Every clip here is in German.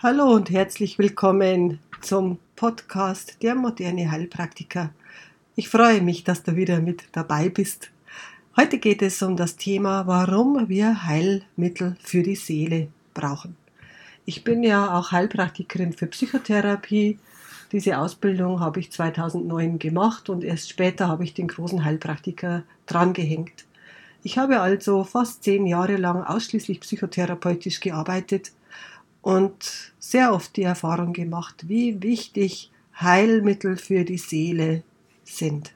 Hallo und herzlich willkommen zum Podcast Der moderne Heilpraktiker. Ich freue mich, dass du wieder mit dabei bist. Heute geht es um das Thema, warum wir Heilmittel für die Seele brauchen. Ich bin ja auch Heilpraktikerin für Psychotherapie. Diese Ausbildung habe ich 2009 gemacht und erst später habe ich den großen Heilpraktiker drangehängt. Ich habe also fast zehn Jahre lang ausschließlich psychotherapeutisch gearbeitet und sehr oft die Erfahrung gemacht, wie wichtig Heilmittel für die Seele sind.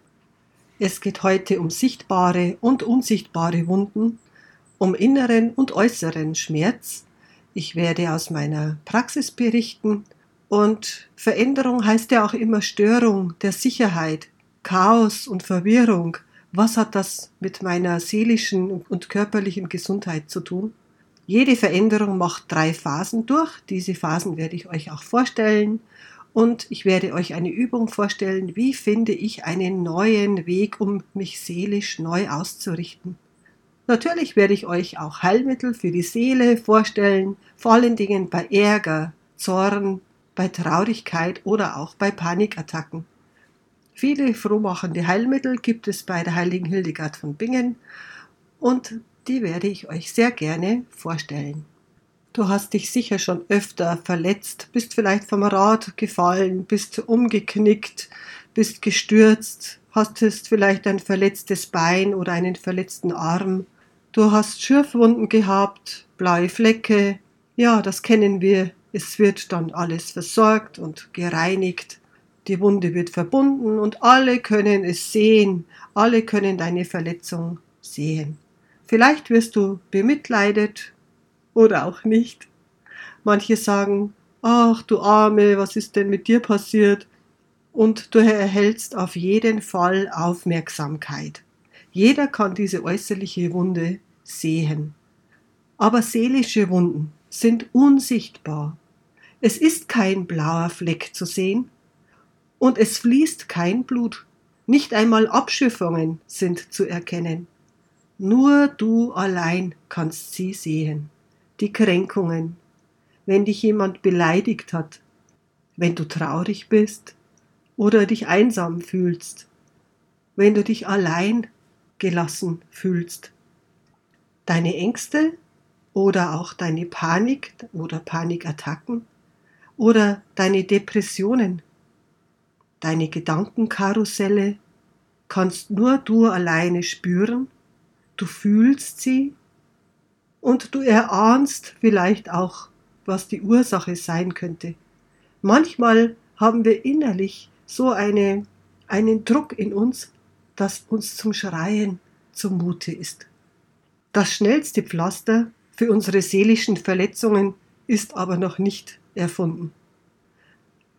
Es geht heute um sichtbare und unsichtbare Wunden, um inneren und äußeren Schmerz. Ich werde aus meiner Praxis berichten und Veränderung heißt ja auch immer Störung der Sicherheit, Chaos und Verwirrung. Was hat das mit meiner seelischen und körperlichen Gesundheit zu tun? Jede Veränderung macht drei Phasen durch. Diese Phasen werde ich euch auch vorstellen. Und ich werde euch eine Übung vorstellen, wie finde ich einen neuen Weg, um mich seelisch neu auszurichten. Natürlich werde ich euch auch Heilmittel für die Seele vorstellen, vor allen Dingen bei Ärger, Zorn, bei Traurigkeit oder auch bei Panikattacken. Viele frohmachende Heilmittel gibt es bei der heiligen Hildegard von Bingen und die werde ich euch sehr gerne vorstellen. Du hast dich sicher schon öfter verletzt, bist vielleicht vom Rad gefallen, bist umgeknickt, bist gestürzt, hattest vielleicht ein verletztes Bein oder einen verletzten Arm. Du hast Schürfwunden gehabt, blaue Flecke. Ja, das kennen wir. Es wird dann alles versorgt und gereinigt. Die Wunde wird verbunden und alle können es sehen. Alle können deine Verletzung sehen. Vielleicht wirst du bemitleidet oder auch nicht. Manche sagen, ach du Arme, was ist denn mit dir passiert? Und du erhältst auf jeden Fall Aufmerksamkeit. Jeder kann diese äußerliche Wunde sehen. Aber seelische Wunden sind unsichtbar. Es ist kein blauer Fleck zu sehen und es fließt kein Blut. Nicht einmal Abschürfungen sind zu erkennen. Nur du allein kannst sie sehen. Die Kränkungen, wenn dich jemand beleidigt hat, wenn du traurig bist. Oder dich einsam fühlst, wenn du dich allein gelassen fühlst. Deine Ängste oder auch deine Panik oder Panikattacken oder deine Depressionen, deine Gedankenkarusselle kannst nur du alleine spüren du fühlst sie und du erahnst vielleicht auch, was die Ursache sein könnte. Manchmal haben wir innerlich so eine, einen Druck in uns, dass uns zum Schreien zumute ist. Das schnellste Pflaster für unsere seelischen Verletzungen ist aber noch nicht erfunden.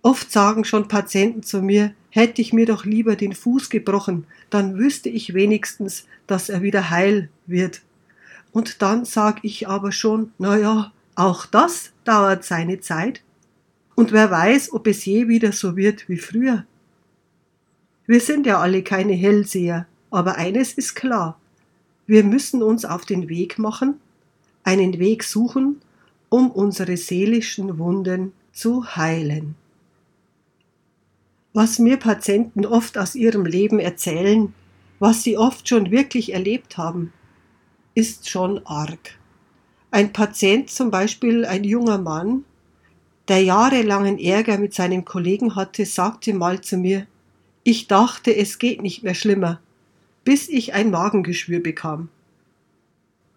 Oft sagen schon Patienten zu mir, hätte ich mir doch lieber den Fuß gebrochen, dann wüsste ich wenigstens, dass er wieder heil wird. Und dann sag ich aber schon, na ja, auch das dauert seine Zeit. Und wer weiß, ob es je wieder so wird wie früher. Wir sind ja alle keine Hellseher, aber eines ist klar. Wir müssen uns auf den Weg machen, einen Weg suchen, um unsere seelischen Wunden zu heilen. Was mir Patienten oft aus ihrem Leben erzählen, was sie oft schon wirklich erlebt haben, ist schon arg. Ein Patient, zum Beispiel ein junger Mann, der jahrelangen Ärger mit seinem Kollegen hatte, sagte mal zu mir, ich dachte, es geht nicht mehr schlimmer, bis ich ein Magengeschwür bekam.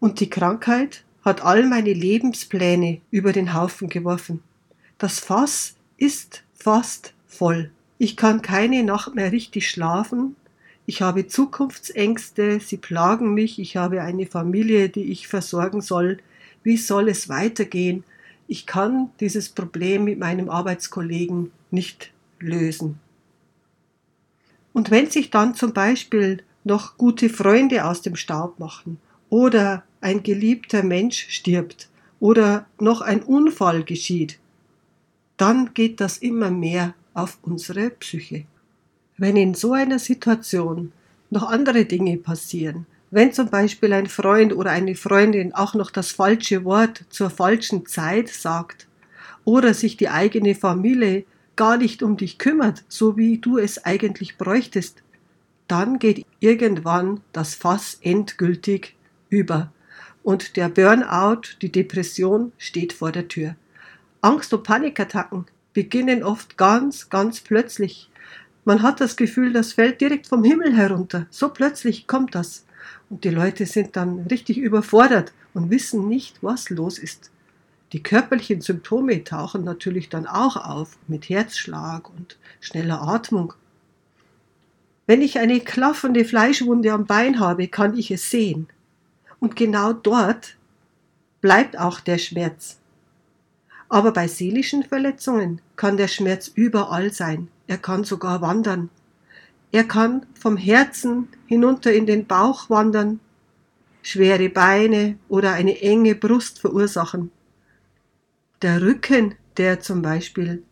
Und die Krankheit hat all meine Lebenspläne über den Haufen geworfen. Das Fass ist fast voll. Ich kann keine Nacht mehr richtig schlafen. Ich habe Zukunftsängste, sie plagen mich, ich habe eine Familie, die ich versorgen soll. Wie soll es weitergehen? Ich kann dieses Problem mit meinem Arbeitskollegen nicht lösen. Und wenn sich dann zum Beispiel noch gute Freunde aus dem Staub machen oder ein geliebter Mensch stirbt oder noch ein Unfall geschieht, dann geht das immer mehr auf unsere Psyche. Wenn in so einer Situation noch andere Dinge passieren, wenn zum Beispiel ein Freund oder eine Freundin auch noch das falsche Wort zur falschen Zeit sagt oder sich die eigene Familie gar nicht um dich kümmert, so wie du es eigentlich bräuchtest, dann geht irgendwann das Fass endgültig über und der Burnout, die Depression steht vor der Tür. Angst- und Panikattacken beginnen oft ganz, ganz plötzlich. Man hat das Gefühl, das fällt direkt vom Himmel herunter. So plötzlich kommt das. Und die Leute sind dann richtig überfordert und wissen nicht, was los ist. Die körperlichen Symptome tauchen natürlich dann auch auf mit Herzschlag und schneller Atmung. Wenn ich eine klaffende Fleischwunde am Bein habe, kann ich es sehen. Und genau dort bleibt auch der Schmerz. Aber bei seelischen Verletzungen kann der Schmerz überall sein. Er kann sogar wandern. Er kann vom Herzen hinunter in den Bauch wandern, schwere Beine oder eine enge Brust verursachen. Der Rücken, der zum Beispiel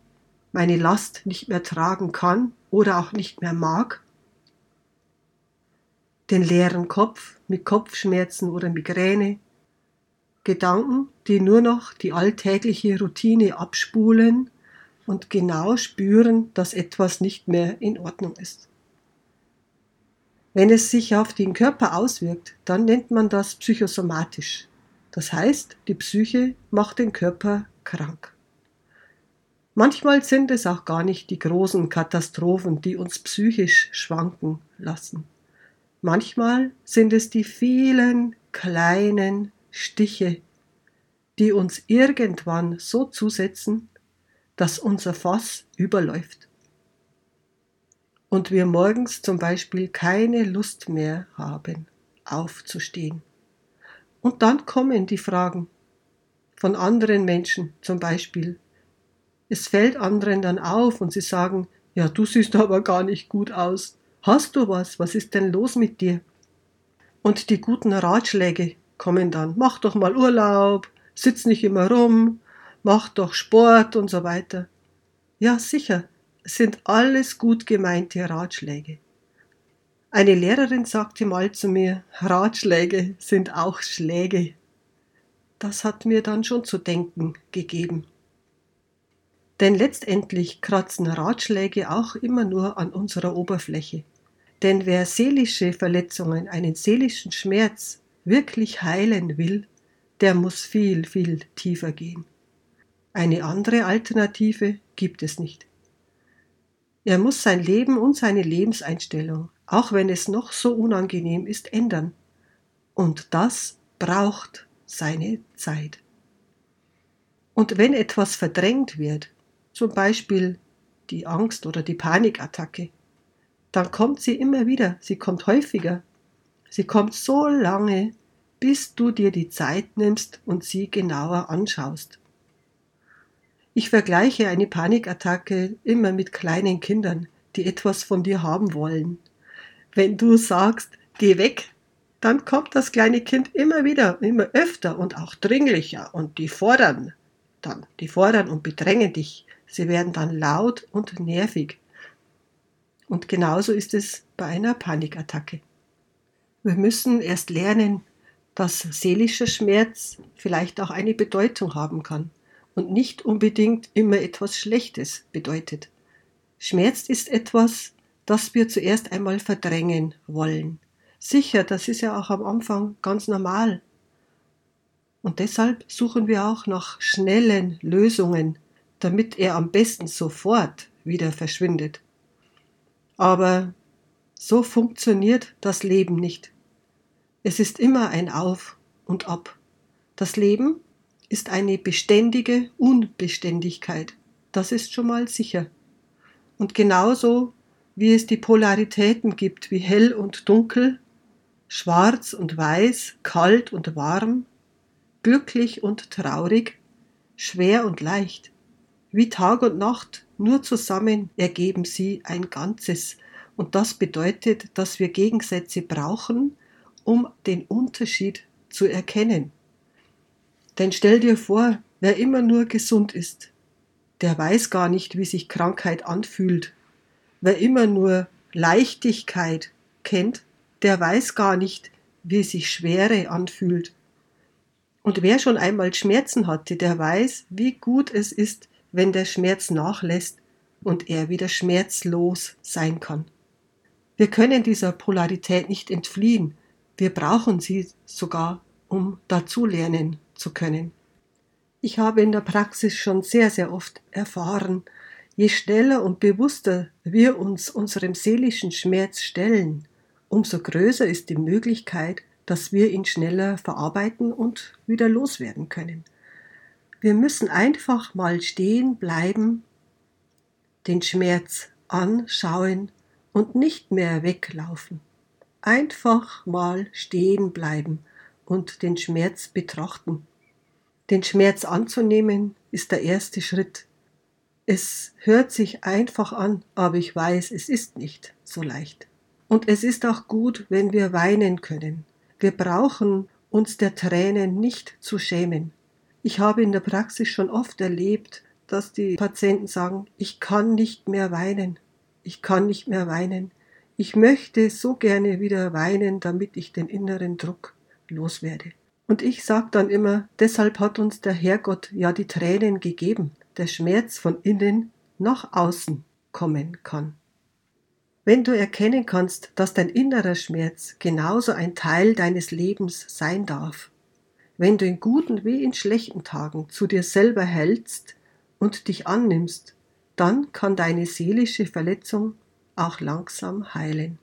meine Last nicht mehr tragen kann oder auch nicht mehr mag. Den leeren Kopf mit Kopfschmerzen oder Migräne. Gedanken, die nur noch die alltägliche Routine abspulen und genau spüren, dass etwas nicht mehr in Ordnung ist. Wenn es sich auf den Körper auswirkt, dann nennt man das psychosomatisch. Das heißt, die Psyche macht den Körper krank. Manchmal sind es auch gar nicht die großen Katastrophen, die uns psychisch schwanken lassen. Manchmal sind es die vielen kleinen Stiche, die uns irgendwann so zusetzen, dass unser Fass überläuft und wir morgens zum Beispiel keine Lust mehr haben, aufzustehen. Und dann kommen die Fragen von anderen Menschen zum Beispiel. Es fällt anderen dann auf und sie sagen, ja, du siehst aber gar nicht gut aus. Hast du was? Was ist denn los mit dir? Und die guten Ratschläge kommen dann. Mach doch mal Urlaub, sitz nicht immer rum, mach doch Sport und so weiter. Ja, sicher, sind alles gut gemeinte Ratschläge. Eine Lehrerin sagte mal zu mir, Ratschläge sind auch Schläge. Das hat mir dann schon zu denken gegeben. Denn letztendlich kratzen Ratschläge auch immer nur an unserer Oberfläche. Denn wer seelische Verletzungen, einen seelischen Schmerz wirklich heilen will, der muss viel, viel tiefer gehen. Eine andere Alternative gibt es nicht. Er muss sein Leben und seine Lebenseinstellung, auch wenn es noch so unangenehm ist, ändern. Und das braucht seine Zeit. Und wenn etwas verdrängt wird, zum Beispiel die Angst oder die Panikattacke, dann kommt sie immer wieder, sie kommt häufiger. Sie kommt so lange, bis du dir die Zeit nimmst und sie genauer anschaust. Ich vergleiche eine Panikattacke immer mit kleinen Kindern, die etwas von dir haben wollen. Wenn du sagst, geh weg, dann kommt das kleine Kind immer wieder, immer öfter und auch dringlicher und die fordern dann, die fordern und bedrängen dich. Sie werden dann laut und nervig. Und genauso ist es bei einer Panikattacke. Wir müssen erst lernen, dass seelischer Schmerz vielleicht auch eine Bedeutung haben kann und nicht unbedingt immer etwas Schlechtes bedeutet. Schmerz ist etwas, das wir zuerst einmal verdrängen wollen. Sicher, das ist ja auch am Anfang ganz normal. Und deshalb suchen wir auch nach schnellen Lösungen, damit er am besten sofort wieder verschwindet. Aber so funktioniert das Leben nicht. Es ist immer ein Auf und Ab. Das Leben ist eine beständige Unbeständigkeit. Das ist schon mal sicher. Und genauso wie es die Polaritäten gibt, wie hell und dunkel, schwarz und weiß, kalt und warm, glücklich und traurig, schwer und leicht, wie Tag und Nacht, nur zusammen ergeben sie ein Ganzes. Und das bedeutet, dass wir Gegensätze brauchen, um den Unterschied zu erkennen. Denn stell dir vor, wer immer nur gesund ist, der weiß gar nicht, wie sich Krankheit anfühlt. Wer immer nur Leichtigkeit kennt, der weiß gar nicht, wie sich Schwere anfühlt. Und wer schon einmal Schmerzen hatte, der weiß, wie gut es ist, wenn der Schmerz nachlässt und er wieder schmerzlos sein kann. Wir können dieser Polarität nicht entfliehen, wir brauchen sie sogar, um dazulernen zu können. Ich habe in der Praxis schon sehr, sehr oft erfahren, je schneller und bewusster wir uns unserem seelischen Schmerz stellen, umso größer ist die Möglichkeit, dass wir ihn schneller verarbeiten und wieder loswerden können. Wir müssen einfach mal stehen bleiben, den Schmerz anschauen und nicht mehr weglaufen. Einfach mal stehen bleiben und den Schmerz betrachten. Den Schmerz anzunehmen ist der erste Schritt. Es hört sich einfach an, aber ich weiß, es ist nicht so leicht. Und es ist auch gut, wenn wir weinen können. Wir brauchen uns der Tränen nicht zu schämen. Ich habe in der Praxis schon oft erlebt, dass die Patienten sagen, ich kann nicht mehr weinen, ich kann nicht mehr weinen. Ich möchte so gerne wieder weinen, damit ich den inneren Druck loswerde. Und ich sage dann immer, deshalb hat uns der Herrgott ja die Tränen gegeben, der Schmerz von innen nach außen kommen kann. Wenn du erkennen kannst, dass dein innerer Schmerz genauso ein Teil deines Lebens sein darf, wenn du in guten wie in schlechten Tagen zu dir selber hältst und dich annimmst, dann kann deine seelische Verletzung auch langsam heilen.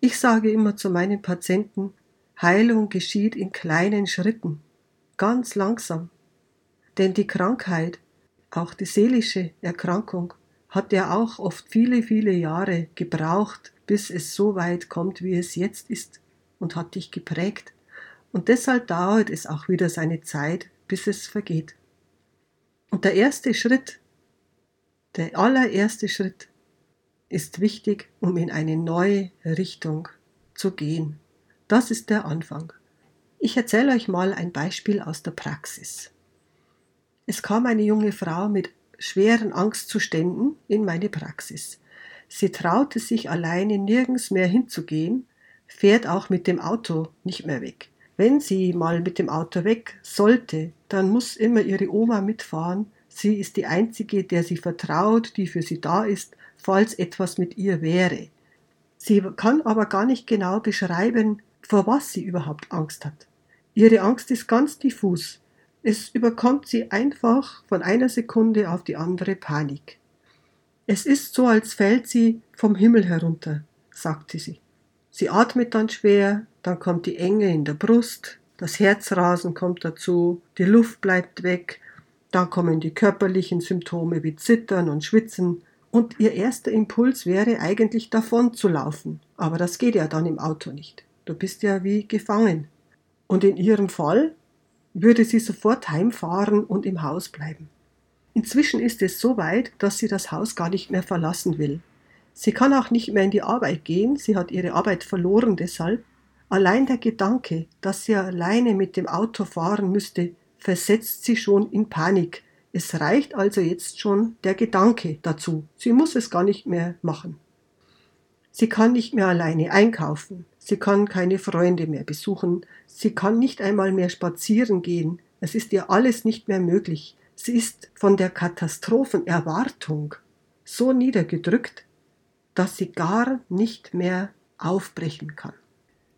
Ich sage immer zu meinen Patienten, Heilung geschieht in kleinen Schritten, ganz langsam. Denn die Krankheit, auch die seelische Erkrankung, hat er auch oft viele, viele Jahre gebraucht, bis es so weit kommt, wie es jetzt ist und hat dich geprägt. Und deshalb dauert es auch wieder seine Zeit, bis es vergeht. Und der erste Schritt, der allererste Schritt ist wichtig, um in eine neue Richtung zu gehen. Das ist der Anfang. Ich erzähle euch mal ein Beispiel aus der Praxis. Es kam eine junge Frau mit schweren Angstzuständen in meine Praxis. Sie traute sich alleine nirgends mehr hinzugehen, fährt auch mit dem Auto nicht mehr weg. Wenn sie mal mit dem Auto weg sollte, dann muss immer ihre Oma mitfahren. Sie ist die Einzige, der sie vertraut, die für sie da ist, falls etwas mit ihr wäre. Sie kann aber gar nicht genau beschreiben, vor was sie überhaupt Angst hat. Ihre Angst ist ganz diffus. Es überkommt sie einfach von einer Sekunde auf die andere Panik. Es ist so, als fällt sie vom Himmel herunter, sagte sie. Sie atmet dann schwer, dann kommt die Enge in der Brust, das Herzrasen kommt dazu, die Luft bleibt weg, dann kommen die körperlichen Symptome wie Zittern und Schwitzen, und ihr erster Impuls wäre eigentlich davon zu laufen, aber das geht ja dann im Auto nicht. Du bist ja wie gefangen. Und in ihrem Fall würde sie sofort heimfahren und im Haus bleiben. Inzwischen ist es so weit, dass sie das Haus gar nicht mehr verlassen will. Sie kann auch nicht mehr in die Arbeit gehen, sie hat ihre Arbeit verloren deshalb. Allein der Gedanke, dass sie alleine mit dem Auto fahren müsste, versetzt sie schon in Panik. Es reicht also jetzt schon der Gedanke dazu. Sie muss es gar nicht mehr machen. Sie kann nicht mehr alleine einkaufen. Sie kann keine Freunde mehr besuchen. Sie kann nicht einmal mehr spazieren gehen. Es ist ihr alles nicht mehr möglich. Sie ist von der Katastrophenerwartung so niedergedrückt, dass sie gar nicht mehr aufbrechen kann.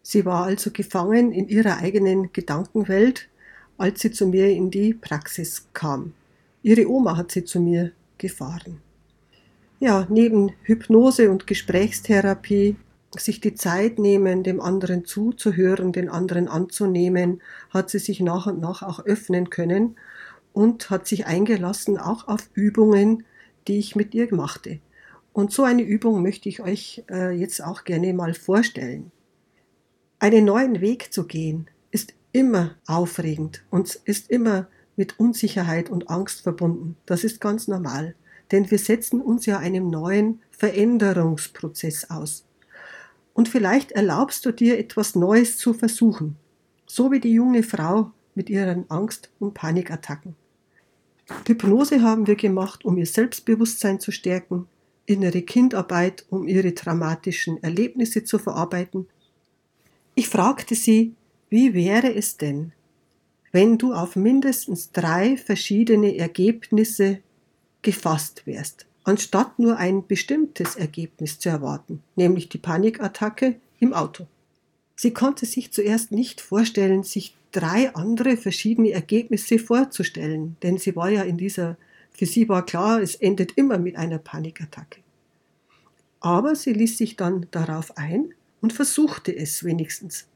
Sie war also gefangen in ihrer eigenen Gedankenwelt, als sie zu mir in die Praxis kam. Ihre Oma hat sie zu mir gefahren ja, neben Hypnose und Gesprächstherapie sich die Zeit nehmen, dem anderen zuzuhören, den anderen anzunehmen, hat sie sich nach und nach auch öffnen können und hat sich eingelassen auch auf Übungen, die ich mit ihr machte. Und so eine Übung möchte ich euch äh, jetzt auch gerne mal vorstellen. Einen neuen Weg zu gehen ist immer aufregend und ist immer mit Unsicherheit und Angst verbunden. Das ist ganz normal denn wir setzen uns ja einem neuen Veränderungsprozess aus. Und vielleicht erlaubst du dir etwas Neues zu versuchen, so wie die junge Frau mit ihren Angst- und Panikattacken. Hypnose haben wir gemacht, um ihr Selbstbewusstsein zu stärken, innere Kindarbeit, um ihre dramatischen Erlebnisse zu verarbeiten. Ich fragte sie, wie wäre es denn, wenn du auf mindestens drei verschiedene Ergebnisse gefasst wärst, anstatt nur ein bestimmtes Ergebnis zu erwarten, nämlich die Panikattacke im Auto. Sie konnte sich zuerst nicht vorstellen, sich drei andere verschiedene Ergebnisse vorzustellen, denn sie war ja in dieser, für sie war klar, es endet immer mit einer Panikattacke. Aber sie ließ sich dann darauf ein und versuchte es wenigstens.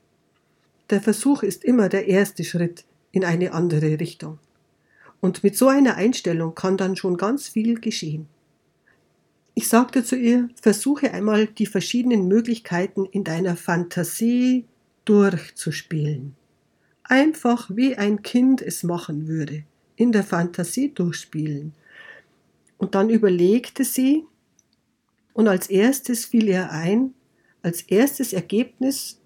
Der Versuch ist immer der erste Schritt in eine andere Richtung. Und mit so einer Einstellung kann dann schon ganz viel geschehen. Ich sagte zu ihr, versuche einmal die verschiedenen Möglichkeiten in deiner Fantasie durchzuspielen. Einfach wie ein Kind es machen würde, in der Fantasie durchspielen. Und dann überlegte sie, und als erstes fiel ihr ein, als erstes Ergebnis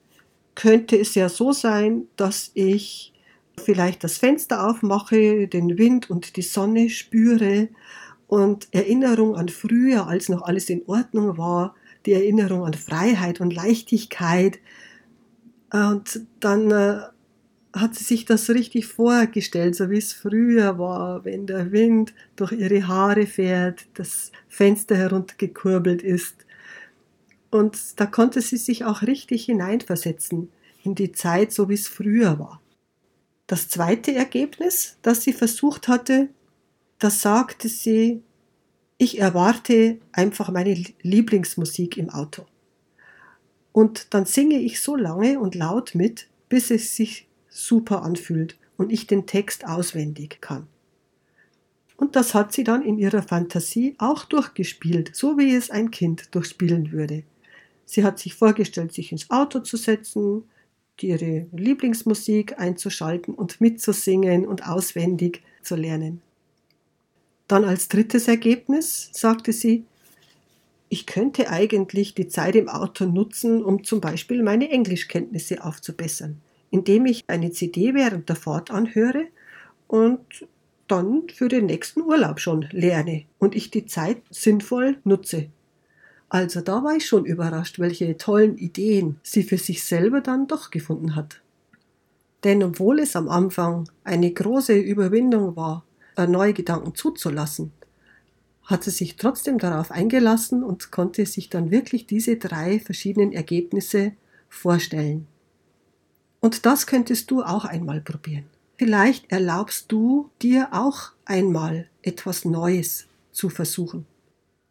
könnte es ja so sein, dass ich vielleicht das Fenster aufmache, den Wind und die Sonne spüre und Erinnerung an früher, als noch alles in Ordnung war, die Erinnerung an Freiheit und Leichtigkeit. Und dann äh, hat sie sich das richtig vorgestellt, so wie es früher war, wenn der Wind durch ihre Haare fährt, das Fenster heruntergekurbelt ist. Und da konnte sie sich auch richtig hineinversetzen in die Zeit, so wie es früher war. Das zweite Ergebnis, das sie versucht hatte, da sagte sie, ich erwarte einfach meine Lieblingsmusik im Auto. Und dann singe ich so lange und laut mit, bis es sich super anfühlt und ich den Text auswendig kann. Und das hat sie dann in ihrer Fantasie auch durchgespielt, so wie es ein Kind durchspielen würde. Sie hat sich vorgestellt, sich ins Auto zu setzen, ihre Lieblingsmusik einzuschalten und mitzusingen und auswendig zu lernen. Dann als drittes Ergebnis sagte sie, ich könnte eigentlich die Zeit im Auto nutzen, um zum Beispiel meine Englischkenntnisse aufzubessern, indem ich eine CD während der Fahrt anhöre und dann für den nächsten Urlaub schon lerne und ich die Zeit sinnvoll nutze. Also da war ich schon überrascht, welche tollen Ideen sie für sich selber dann doch gefunden hat. Denn obwohl es am Anfang eine große Überwindung war, neue Gedanken zuzulassen, hat sie sich trotzdem darauf eingelassen und konnte sich dann wirklich diese drei verschiedenen Ergebnisse vorstellen. Und das könntest du auch einmal probieren. Vielleicht erlaubst du dir auch einmal etwas Neues zu versuchen.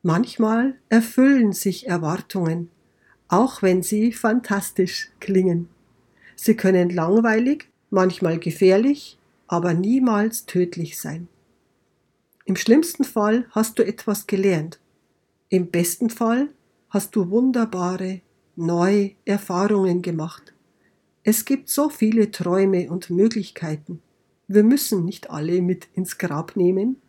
Manchmal erfüllen sich Erwartungen, auch wenn sie fantastisch klingen. Sie können langweilig, manchmal gefährlich aber niemals tödlich sein. Im schlimmsten Fall hast du etwas gelernt. Im besten Fall hast du wunderbare, neue Erfahrungen gemacht. Es gibt so viele Träume und Möglichkeiten. Wir müssen nicht alle mit ins Grab nehmen.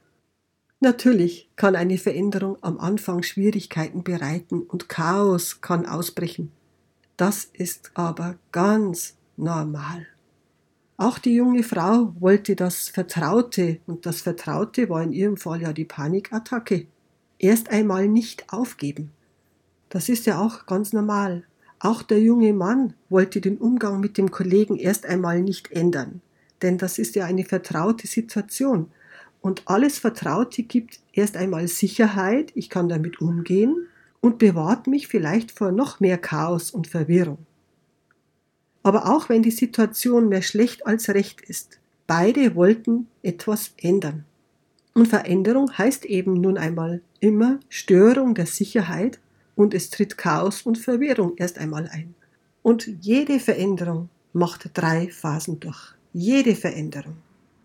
Natürlich kann eine Veränderung am Anfang Schwierigkeiten bereiten und Chaos kann ausbrechen. Das ist aber ganz normal. Auch die junge Frau wollte das Vertraute, und das Vertraute war in ihrem Fall ja die Panikattacke, erst einmal nicht aufgeben. Das ist ja auch ganz normal. Auch der junge Mann wollte den Umgang mit dem Kollegen erst einmal nicht ändern, denn das ist ja eine vertraute Situation. Und alles Vertraute gibt erst einmal Sicherheit, ich kann damit umgehen und bewahrt mich vielleicht vor noch mehr Chaos und Verwirrung. Aber auch wenn die Situation mehr schlecht als recht ist, beide wollten etwas ändern. Und Veränderung heißt eben nun einmal immer Störung der Sicherheit und es tritt Chaos und Verwirrung erst einmal ein. Und jede Veränderung macht drei Phasen durch. Jede Veränderung.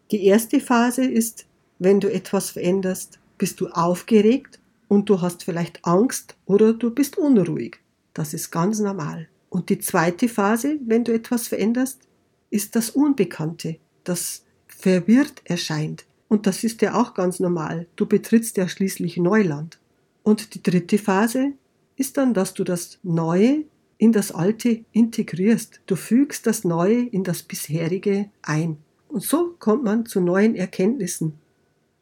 Die erste Phase ist, wenn du etwas veränderst, bist du aufgeregt und du hast vielleicht Angst oder du bist unruhig. Das ist ganz normal. Und die zweite Phase, wenn du etwas veränderst, ist das Unbekannte, das verwirrt erscheint. Und das ist ja auch ganz normal. Du betrittst ja schließlich Neuland. Und die dritte Phase ist dann, dass du das Neue in das Alte integrierst. Du fügst das Neue in das bisherige ein. Und so kommt man zu neuen Erkenntnissen.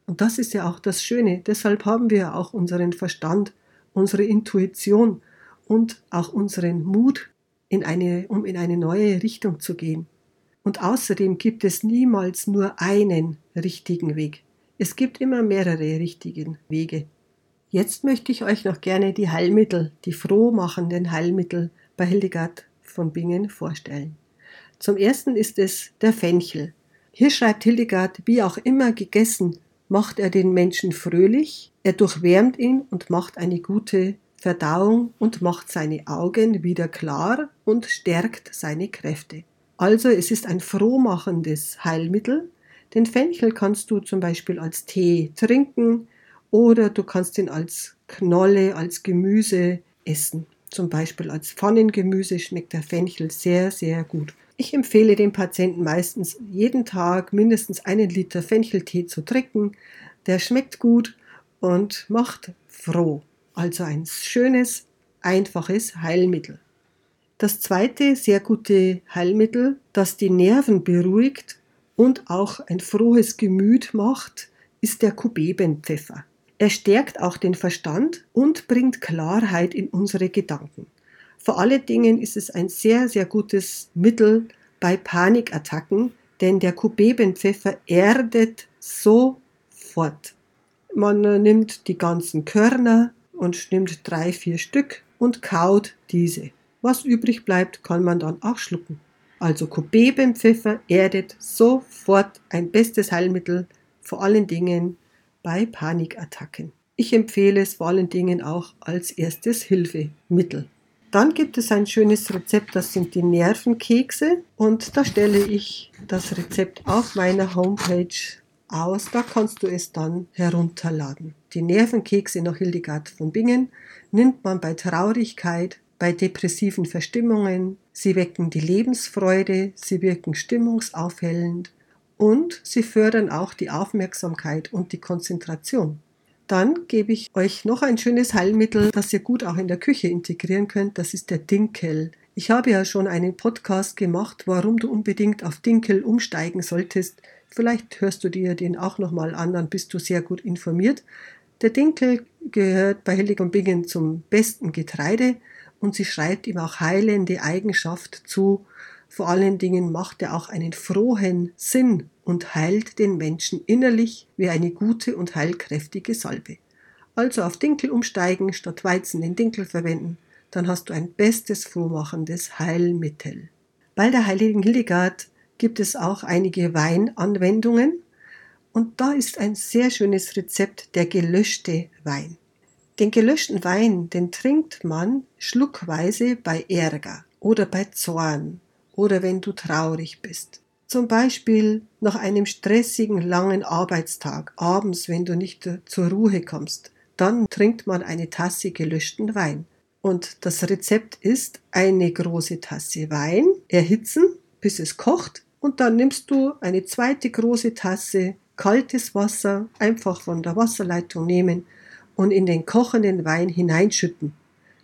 Und das ist ja auch das Schöne. Deshalb haben wir auch unseren Verstand, unsere Intuition und auch unseren Mut in eine, um in eine neue Richtung zu gehen. Und außerdem gibt es niemals nur einen richtigen Weg. Es gibt immer mehrere richtigen Wege. Jetzt möchte ich euch noch gerne die Heilmittel, die frohmachenden Heilmittel bei Hildegard von Bingen vorstellen. Zum ersten ist es der Fenchel. Hier schreibt Hildegard, wie auch immer gegessen, macht er den Menschen fröhlich, er durchwärmt ihn und macht eine gute Verdauung und macht seine Augen wieder klar und stärkt seine Kräfte. Also es ist ein frohmachendes Heilmittel. Den Fenchel kannst du zum Beispiel als Tee trinken oder du kannst ihn als Knolle, als Gemüse essen. Zum Beispiel als Pfannengemüse schmeckt der Fenchel sehr, sehr gut. Ich empfehle den Patienten meistens jeden Tag mindestens einen Liter Fencheltee zu trinken. Der schmeckt gut und macht froh. Also ein schönes, einfaches Heilmittel. Das zweite sehr gute Heilmittel, das die Nerven beruhigt und auch ein frohes Gemüt macht, ist der Kubebenpfeffer. Er stärkt auch den Verstand und bringt Klarheit in unsere Gedanken. Vor allen Dingen ist es ein sehr, sehr gutes Mittel bei Panikattacken, denn der Kubebenpfeffer erdet sofort. Man nimmt die ganzen Körner und nimmt drei, vier Stück und kaut diese. Was übrig bleibt, kann man dann auch schlucken. Also Kubebenpfeffer erdet sofort ein bestes Heilmittel, vor allen Dingen bei Panikattacken. Ich empfehle es vor allen Dingen auch als erstes Hilfemittel. Dann gibt es ein schönes Rezept, das sind die Nervenkekse. Und da stelle ich das Rezept auf meiner Homepage aus. Da kannst du es dann herunterladen. Die Nervenkekse nach Hildegard von Bingen nimmt man bei Traurigkeit, bei depressiven Verstimmungen. Sie wecken die Lebensfreude, sie wirken stimmungsaufhellend und sie fördern auch die Aufmerksamkeit und die Konzentration. Dann gebe ich euch noch ein schönes Heilmittel, das ihr gut auch in der Küche integrieren könnt. Das ist der Dinkel. Ich habe ja schon einen Podcast gemacht, warum du unbedingt auf Dinkel umsteigen solltest. Vielleicht hörst du dir den auch nochmal an, dann bist du sehr gut informiert. Der Dinkel gehört bei Hellig und Bingen zum besten Getreide und sie schreibt ihm auch heilende Eigenschaft zu. Vor allen Dingen macht er auch einen frohen Sinn und heilt den Menschen innerlich wie eine gute und heilkräftige Salbe. Also auf Dinkel umsteigen, statt Weizen den Dinkel verwenden, dann hast du ein bestes frohmachendes Heilmittel. Bei der heiligen Hildegard gibt es auch einige Weinanwendungen und da ist ein sehr schönes Rezept der gelöschte Wein. Den gelöschten Wein, den trinkt man schluckweise bei Ärger oder bei Zorn oder wenn du traurig bist. Zum Beispiel nach einem stressigen langen Arbeitstag, abends, wenn du nicht zur Ruhe kommst, dann trinkt man eine Tasse gelöschten Wein. Und das Rezept ist eine große Tasse Wein erhitzen, bis es kocht, und dann nimmst du eine zweite große Tasse kaltes Wasser einfach von der Wasserleitung nehmen und in den kochenden Wein hineinschütten.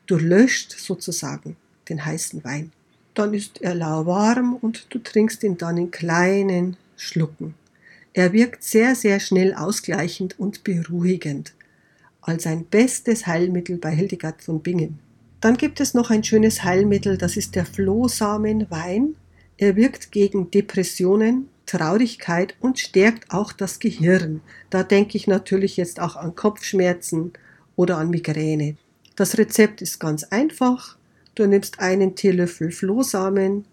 Du löscht sozusagen den heißen Wein. Dann ist er lauwarm und du trinkst ihn dann in kleinen Schlucken. Er wirkt sehr, sehr schnell ausgleichend und beruhigend. Als ein bestes Heilmittel bei Hildegard von Bingen. Dann gibt es noch ein schönes Heilmittel, das ist der Flohsamenwein. Er wirkt gegen Depressionen, Traurigkeit und stärkt auch das Gehirn. Da denke ich natürlich jetzt auch an Kopfschmerzen oder an Migräne. Das Rezept ist ganz einfach. Du nimmst einen Teelöffel Flohsamen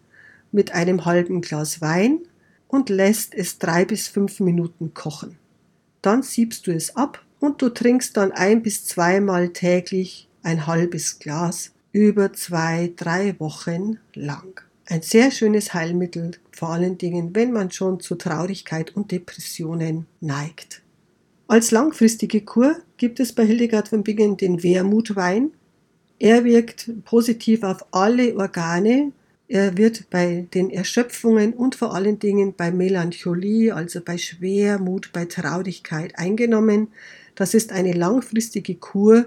mit einem halben Glas Wein und lässt es drei bis fünf Minuten kochen. Dann siebst du es ab und du trinkst dann ein bis zweimal täglich ein halbes Glas über zwei, drei Wochen lang. Ein sehr schönes Heilmittel, vor allen Dingen, wenn man schon zu Traurigkeit und Depressionen neigt. Als langfristige Kur gibt es bei Hildegard von Bingen den Wermutwein. Er wirkt positiv auf alle Organe. Er wird bei den Erschöpfungen und vor allen Dingen bei Melancholie, also bei Schwermut, bei Traurigkeit eingenommen. Das ist eine langfristige Kur,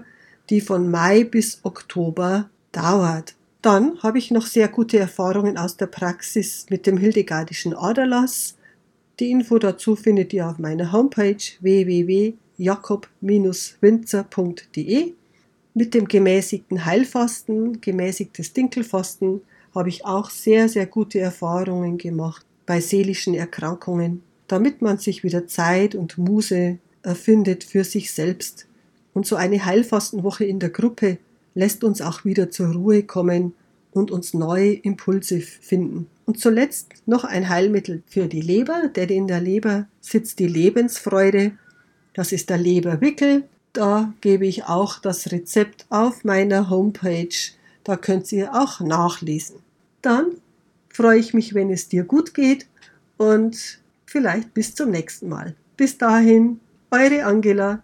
die von Mai bis Oktober dauert. Dann habe ich noch sehr gute Erfahrungen aus der Praxis mit dem Hildegardischen Aderlass. Die Info dazu findet ihr auf meiner Homepage www.jakob-winzer.de. Mit dem gemäßigten Heilfasten, gemäßigtes Dinkelfasten, habe ich auch sehr, sehr gute Erfahrungen gemacht. bei seelischen Erkrankungen, damit man sich wieder Zeit und Muse erfindet für sich selbst. Und so eine Heilfastenwoche in der Gruppe lässt uns auch wieder zur Ruhe kommen und uns neue Impulse finden. Und zuletzt noch ein Heilmittel für die Leber, denn in der Leber sitzt die Lebensfreude. Das ist der Leberwickel. Da gebe ich auch das Rezept auf meiner Homepage. Da könnt ihr auch nachlesen. Dann freue ich mich, wenn es dir gut geht und vielleicht bis zum nächsten Mal. Bis dahin, eure Angela.